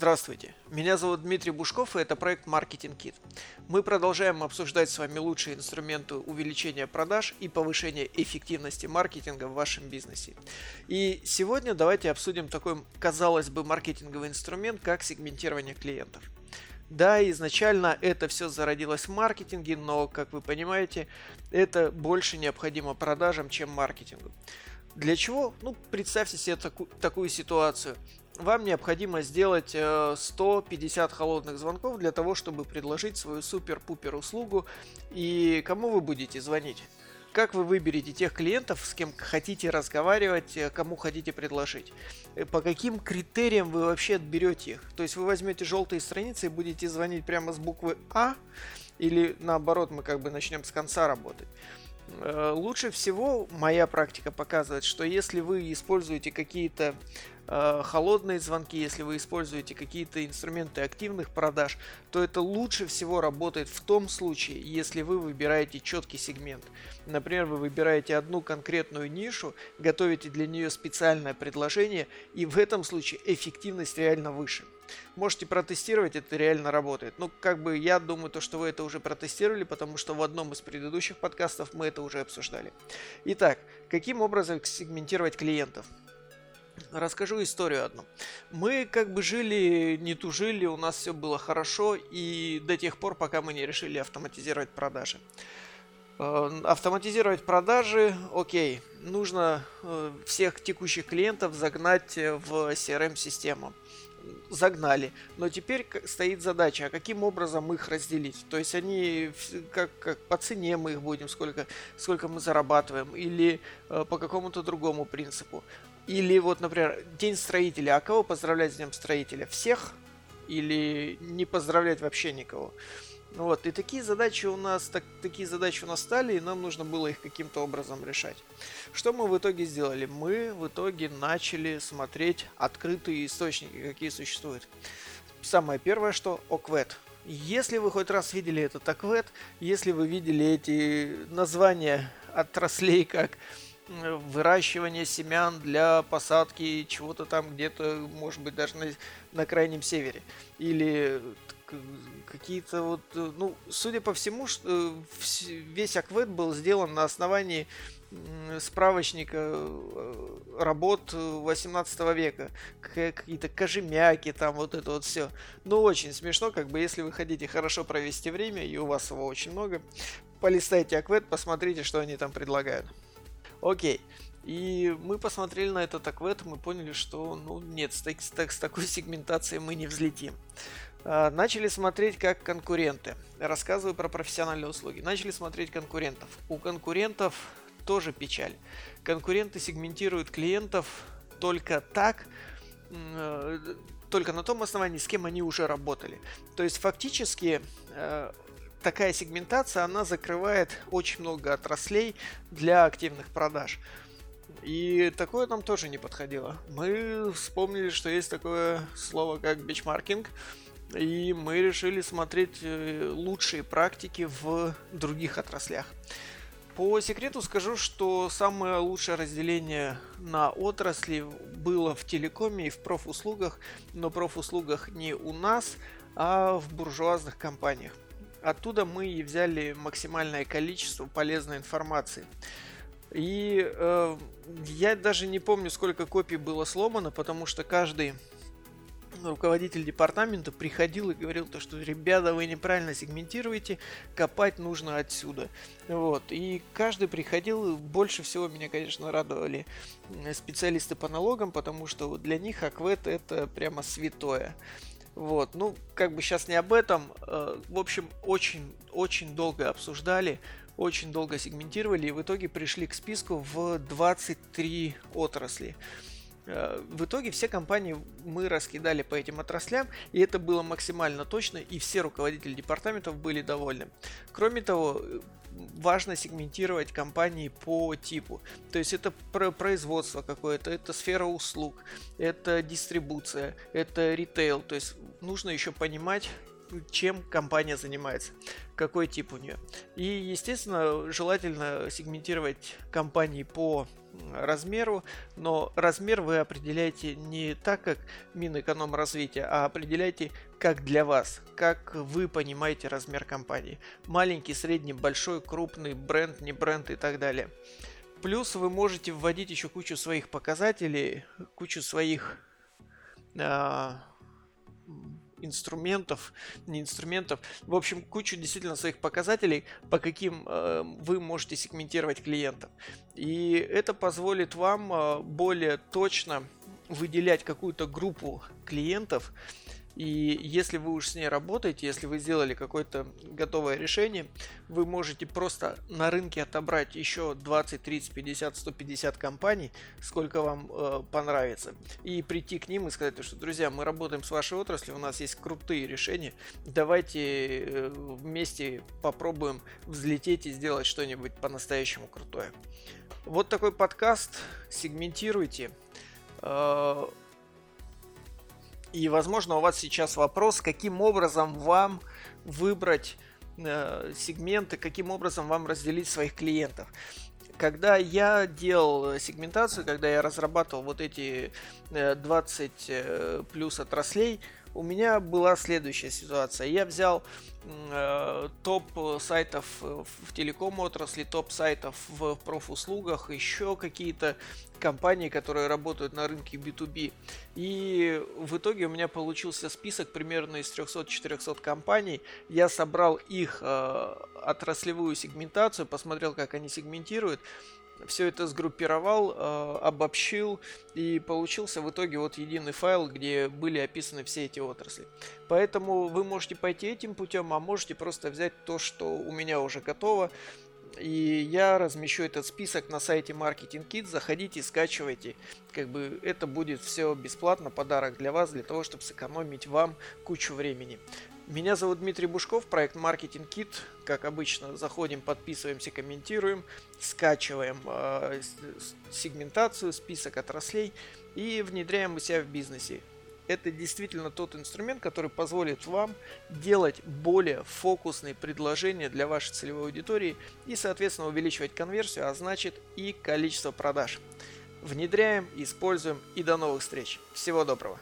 Здравствуйте, меня зовут Дмитрий Бушков, и это проект Marketing Kit. Мы продолжаем обсуждать с вами лучшие инструменты увеличения продаж и повышения эффективности маркетинга в вашем бизнесе. И сегодня давайте обсудим такой, казалось бы, маркетинговый инструмент, как сегментирование клиентов. Да, изначально это все зародилось в маркетинге, но, как вы понимаете, это больше необходимо продажам, чем маркетингу. Для чего? Ну, представьте себе таку, такую ситуацию вам необходимо сделать 150 э, холодных звонков для того, чтобы предложить свою супер-пупер услугу. И кому вы будете звонить? Как вы выберете тех клиентов, с кем хотите разговаривать, э, кому хотите предложить? Э, по каким критериям вы вообще отберете их? То есть вы возьмете желтые страницы и будете звонить прямо с буквы А, или наоборот мы как бы начнем с конца работать. Лучше всего моя практика показывает, что если вы используете какие-то Э, холодные звонки, если вы используете какие-то инструменты активных продаж, то это лучше всего работает в том случае, если вы выбираете четкий сегмент. Например, вы выбираете одну конкретную нишу, готовите для нее специальное предложение, и в этом случае эффективность реально выше. Можете протестировать, это реально работает. Ну, как бы я думаю, то, что вы это уже протестировали, потому что в одном из предыдущих подкастов мы это уже обсуждали. Итак, каким образом сегментировать клиентов? Расскажу историю одну. Мы как бы жили, не тужили, у нас все было хорошо, и до тех пор, пока мы не решили автоматизировать продажи. Э, автоматизировать продажи, окей, нужно э, всех текущих клиентов загнать в CRM-систему загнали. Но теперь стоит задача, а каким образом их разделить? То есть они как, как по цене мы их будем, сколько, сколько мы зарабатываем, или э, по какому-то другому принципу. Или вот, например, День строителя. А кого поздравлять с Днем строителя? Всех? Или не поздравлять вообще никого? Вот, и такие задачи у нас, так, такие задачи у нас стали, и нам нужно было их каким-то образом решать. Что мы в итоге сделали? Мы в итоге начали смотреть открытые источники, какие существуют. Самое первое, что ОКВЭД. Если вы хоть раз видели этот ОКВЭД, если вы видели эти названия отраслей, как выращивание семян для посадки чего-то там где-то, может быть, даже на, на крайнем севере. Или какие-то вот, ну, судя по всему, что весь аквет был сделан на основании справочника э, работ 18 века. Какие-то кожемяки, там вот это вот все. Ну, очень смешно, как бы, если вы хотите хорошо провести время, и у вас его очень много, полистайте аквет, посмотрите, что они там предлагают. Окей. И мы посмотрели на этот аквет, мы поняли, что ну нет, с, так, с такой сегментацией мы не взлетим. А, начали смотреть как конкуренты. Рассказываю про профессиональные услуги. Начали смотреть конкурентов. У конкурентов тоже печаль. Конкуренты сегментируют клиентов только так, только на том основании, с кем они уже работали. То есть фактически э, такая сегментация, она закрывает очень много отраслей для активных продаж. И такое нам тоже не подходило. Мы вспомнили, что есть такое слово как бичмаркинг, и мы решили смотреть э, лучшие практики в других отраслях. По секрету скажу, что самое лучшее разделение на отрасли было в телекоме и в профуслугах, но профуслугах не у нас, а в буржуазных компаниях. Оттуда мы и взяли максимальное количество полезной информации. И э, я даже не помню, сколько копий было сломано, потому что каждый руководитель департамента приходил и говорил то, что ребята, вы неправильно сегментируете, копать нужно отсюда. Вот. И каждый приходил, больше всего меня, конечно, радовали специалисты по налогам, потому что для них Аквет это прямо святое. Вот, ну, как бы сейчас не об этом. Э, в общем, очень-очень долго обсуждали, очень долго сегментировали и в итоге пришли к списку в 23 отрасли. Э, в итоге все компании мы раскидали по этим отраслям, и это было максимально точно, и все руководители департаментов были довольны. Кроме того, важно сегментировать компании по типу. То есть это про производство какое-то, это сфера услуг, это дистрибуция, это ритейл. То есть нужно еще понимать, чем компания занимается, какой тип у нее. И, естественно, желательно сегментировать компании по размеру, но размер вы определяете не так, как Минэкономразвития, а определяете как для вас, как вы понимаете размер компании. Маленький, средний, большой, крупный, бренд, не бренд и так далее. Плюс вы можете вводить еще кучу своих показателей, кучу своих э, инструментов, не инструментов, в общем, кучу действительно своих показателей, по каким э, вы можете сегментировать клиентов. И это позволит вам э, более точно выделять какую-то группу клиентов, и если вы уж с ней работаете, если вы сделали какое-то готовое решение, вы можете просто на рынке отобрать еще 20, 30, 50, 150 компаний, сколько вам э, понравится, и прийти к ним и сказать, что, друзья, мы работаем с вашей отраслью, у нас есть крутые решения, давайте э, вместе попробуем взлететь и сделать что-нибудь по-настоящему крутое. Вот такой подкаст, сегментируйте. Э, и, возможно, у вас сейчас вопрос, каким образом вам выбрать э, сегменты, каким образом вам разделить своих клиентов. Когда я делал сегментацию, когда я разрабатывал вот эти 20 э, э, плюс отраслей, у меня была следующая ситуация. Я взял э, топ сайтов в телеком отрасли, топ сайтов в профуслугах, еще какие-то компании, которые работают на рынке B2B. И в итоге у меня получился список примерно из 300-400 компаний. Я собрал их э, отраслевую сегментацию, посмотрел, как они сегментируют все это сгруппировал, э, обобщил и получился в итоге вот единый файл, где были описаны все эти отрасли. Поэтому вы можете пойти этим путем, а можете просто взять то, что у меня уже готово. И я размещу этот список на сайте Marketing Kit. Заходите, скачивайте. Как бы это будет все бесплатно, подарок для вас, для того, чтобы сэкономить вам кучу времени. Меня зовут Дмитрий Бушков, проект Marketing Kit. Как обычно, заходим, подписываемся, комментируем, скачиваем э, сегментацию, список отраслей и внедряем у себя в бизнесе. Это действительно тот инструмент, который позволит вам делать более фокусные предложения для вашей целевой аудитории и, соответственно, увеличивать конверсию, а значит и количество продаж. Внедряем, используем и до новых встреч. Всего доброго!